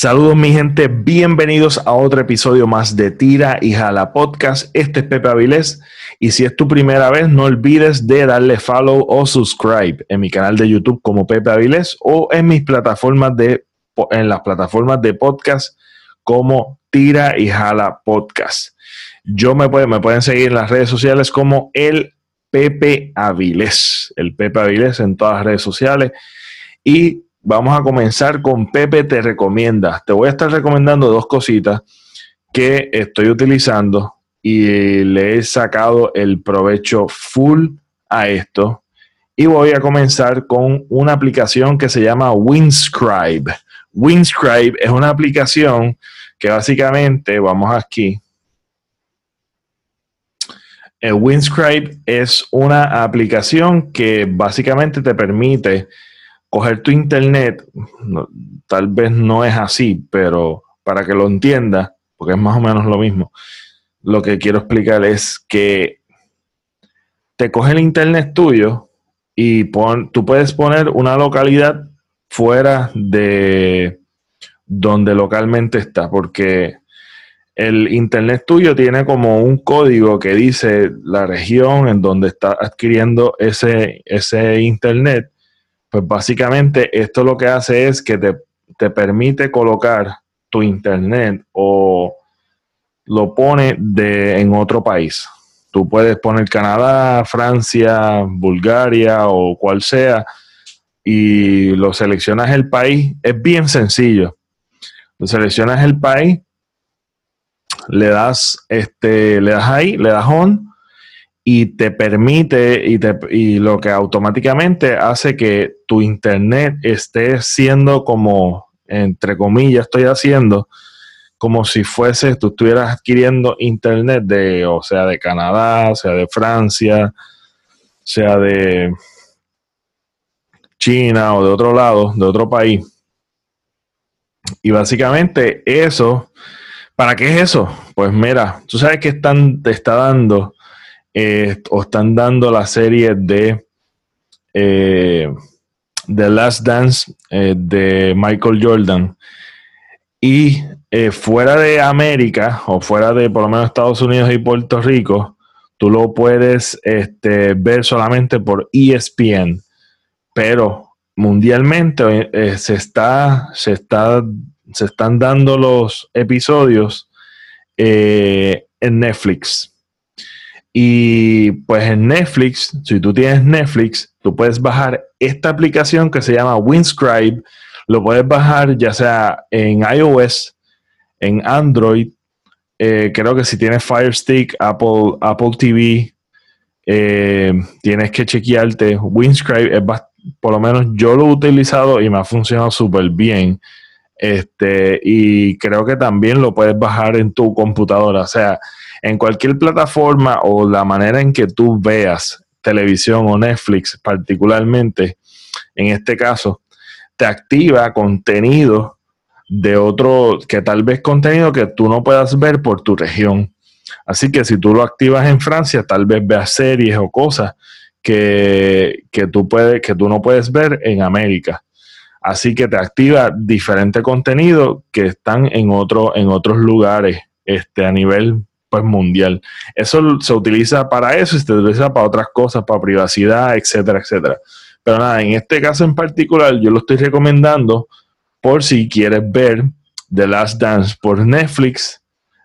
Saludos mi gente, bienvenidos a otro episodio más de Tira y Jala Podcast. Este es Pepe Avilés y si es tu primera vez no olvides de darle follow o subscribe en mi canal de YouTube como Pepe Avilés o en mis plataformas de en las plataformas de podcast como Tira y Jala Podcast. Yo me pueden, me pueden seguir en las redes sociales como el Pepe Avilés, el Pepe Avilés en todas las redes sociales y Vamos a comenzar con Pepe Te Recomienda. Te voy a estar recomendando dos cositas que estoy utilizando y le he sacado el provecho full a esto. Y voy a comenzar con una aplicación que se llama Winscribe. Winscribe es una aplicación que básicamente, vamos aquí, el Winscribe es una aplicación que básicamente te permite coger tu internet, tal vez no es así, pero para que lo entienda, porque es más o menos lo mismo, lo que quiero explicar es que te coge el internet tuyo y pon, tú puedes poner una localidad fuera de donde localmente está, porque el internet tuyo tiene como un código que dice la región en donde está adquiriendo ese, ese internet pues básicamente esto lo que hace es que te, permite colocar tu internet o lo pone de, en otro país. Tú puedes poner Canadá, Francia, Bulgaria o cual sea y lo seleccionas el país. Es bien sencillo. Lo seleccionas el país, le das, este, le das ahí, le das on y te permite y, te, y lo que automáticamente hace que tu internet esté siendo como, entre comillas, estoy haciendo como si fuese, tú estuvieras adquiriendo internet de, o sea, de Canadá, sea de Francia, sea de China o de otro lado, de otro país. Y básicamente eso, ¿para qué es eso? Pues mira, tú sabes que están, te está dando eh, o están dando la serie de eh, The Last Dance eh, de Michael Jordan. Y fuera de América, o fuera de por lo menos Estados Unidos y Puerto Rico, tú lo puedes este, ver solamente por ESPN. Pero mundialmente se, está, se, está, se están dando los episodios en Netflix. Y pues en Netflix, si tú tienes Netflix, tú puedes bajar esta aplicación que se llama Winscribe. Lo puedes bajar ya sea en iOS, en Android. Eh, creo que si tienes Fire Stick, Apple, Apple TV, eh, tienes que chequearte. Winscribe es por lo menos yo lo he utilizado y me ha funcionado súper bien. Este, y creo que también lo puedes bajar en tu computadora. O sea, en cualquier plataforma o la manera en que tú veas televisión o Netflix particularmente, en este caso, te activa contenido de otro, que tal vez contenido que tú no puedas ver por tu región. Así que si tú lo activas en Francia, tal vez veas series o cosas que, tú, puedes, que tú no puedes ver en América. Así que te activa diferente contenido que están en, otro, en otros lugares este, a nivel pues mundial. Eso se utiliza para eso y se utiliza para otras cosas, para privacidad, etcétera, etcétera. Pero nada, en este caso en particular yo lo estoy recomendando por si quieres ver The Last Dance por Netflix,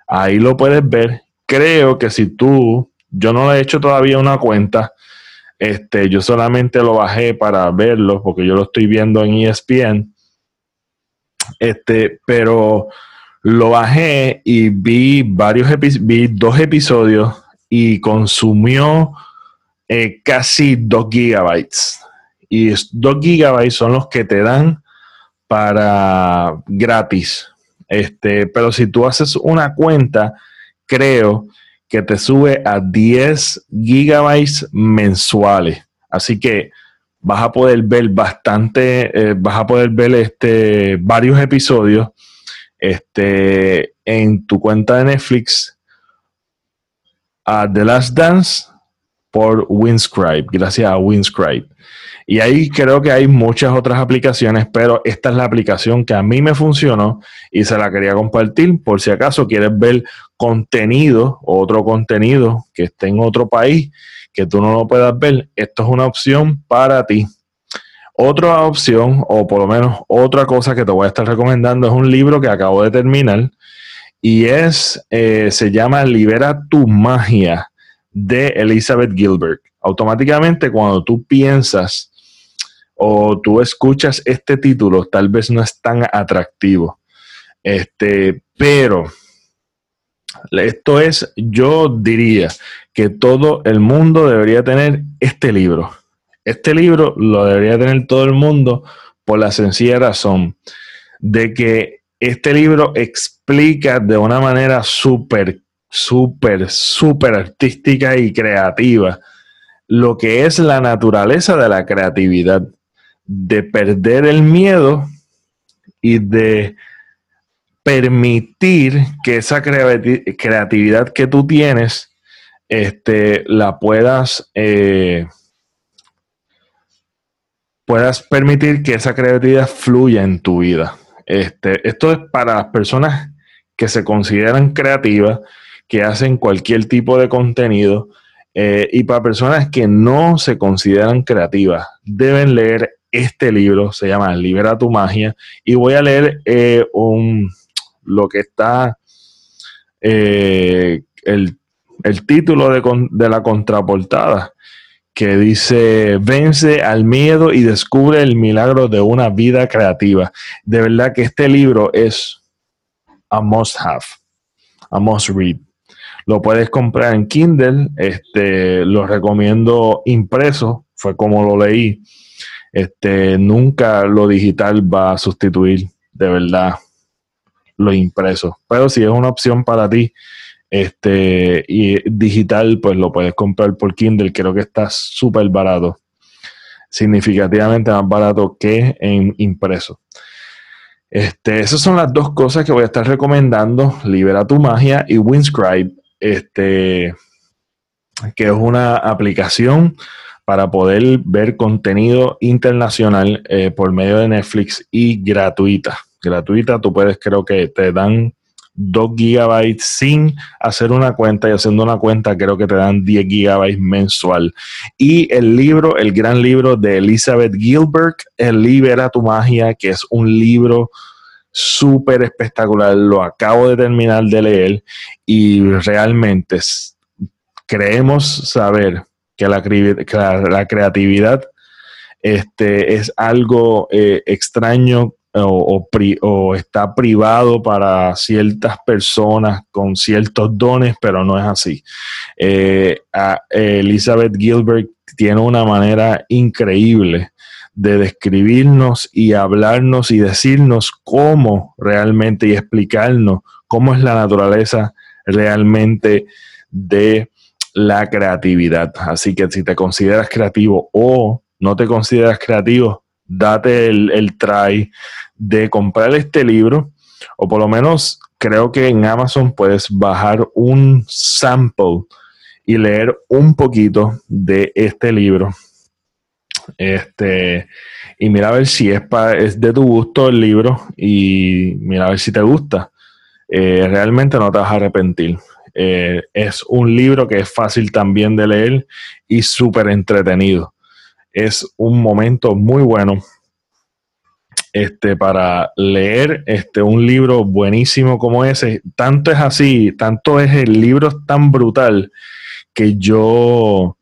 ahí lo puedes ver. Creo que si tú, yo no le he hecho todavía una cuenta, este, yo solamente lo bajé para verlo porque yo lo estoy viendo en ESPN. Este, pero lo bajé y vi varios vi dos episodios y consumió eh, casi 2 gigabytes. Y 2 gigabytes son los que te dan para gratis. Este, pero si tú haces una cuenta, creo que te sube a 10 gigabytes mensuales. Así que vas a poder ver bastante, eh, vas a poder ver este, varios episodios este, en tu cuenta de Netflix a The Last Dance por Winscribe, gracias a Winscribe. Y ahí creo que hay muchas otras aplicaciones, pero esta es la aplicación que a mí me funcionó y se la quería compartir por si acaso quieres ver contenido, otro contenido que esté en otro país, que tú no lo puedas ver. Esto es una opción para ti. Otra opción, o por lo menos otra cosa que te voy a estar recomendando, es un libro que acabo de terminar y es, eh, se llama Libera tu magia de Elizabeth Gilbert. Automáticamente cuando tú piensas o tú escuchas este título, tal vez no es tan atractivo. Este, pero esto es, yo diría que todo el mundo debería tener este libro. Este libro lo debería tener todo el mundo por la sencilla razón de que este libro explica de una manera súper, súper, súper artística y creativa lo que es la naturaleza de la creatividad, de perder el miedo y de permitir que esa creatividad que tú tienes este, la puedas eh, puedas permitir que esa creatividad fluya en tu vida. Este, esto es para las personas que se consideran creativas, que hacen cualquier tipo de contenido, eh, y para personas que no se consideran creativas, deben leer este libro, se llama Libera tu magia, y voy a leer eh, un, lo que está, eh, el, título de, de la contraportada que dice, vence al miedo y descubre el milagro de una vida creativa. De verdad que este libro es a must have, a must read. Lo puedes comprar en Kindle, este, lo recomiendo impreso, fue como lo leí. Este, nunca lo digital va a sustituir de verdad lo impreso. Pero si es una opción para ti, este, y digital, pues lo puedes comprar por Kindle. Creo que está súper barato. Significativamente más barato que en impreso. Este, esas son las dos cosas que voy a estar recomendando. Libera tu magia y Winscribe. Este, que es una aplicación para poder ver contenido internacional eh, por medio de Netflix y gratuita. Gratuita, tú puedes, creo que te dan 2 gigabytes sin hacer una cuenta y haciendo una cuenta creo que te dan 10 gigabytes mensual. Y el libro, el gran libro de Elizabeth Gilbert, El Libera tu Magia, que es un libro súper espectacular. Lo acabo de terminar de leer y realmente creemos saber que la, la creatividad este, es algo eh, extraño o, está privado para ciertas personas con ciertos dones, pero no es así. Eh, Elizabeth Gilbert tiene una manera increíble de describirnos y hablarnos y decirnos cómo realmente y explicarnos cómo es la naturaleza realmente de la creatividad. Así que si te consideras creativo o no te consideras creativo, date el, el try de comprar este libro, o por lo menos creo que en Amazon puedes bajar un sample y leer un poquito de este libro. Este, y mira a ver si es, es de tu gusto el libro y mira a ver si te gusta. Eh, realmente no te vas a arrepentir. Eh, es un libro que es fácil también de leer y súper entretenido. Es un momento muy bueno este, para leer este, un libro buenísimo como ese. Tanto es así, tanto es el libro tan brutal que yo,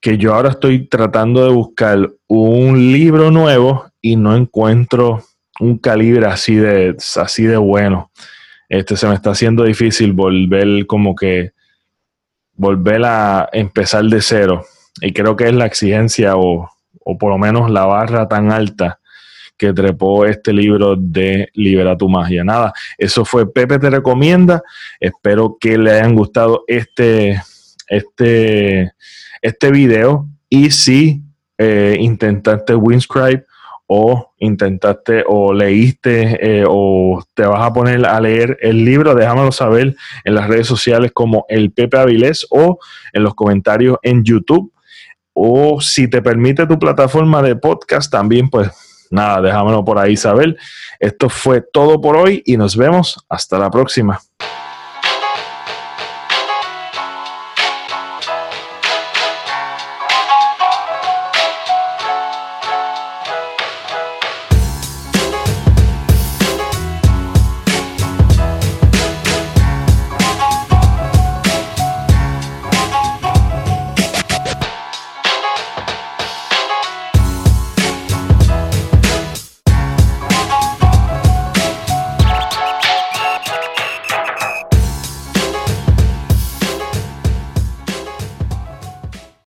que yo ahora estoy tratando de buscar un libro nuevo y no encuentro un calibre así de, así de bueno. Este, se me está haciendo difícil volver como que volver a empezar de cero. Y creo que es la exigencia o, o por lo menos la barra tan alta que trepó este libro de Libera tu magia. Nada, eso fue Pepe te recomienda. Espero que le hayan gustado este, este, este video. Y si eh, intentaste Winscribe o intentaste o leíste eh, o te vas a poner a leer el libro, déjamelo saber en las redes sociales como el Pepe Avilés o en los comentarios en YouTube o si te permite tu plataforma de podcast también, pues nada, déjamelo por ahí saber. Esto fue todo por hoy y nos vemos hasta la próxima.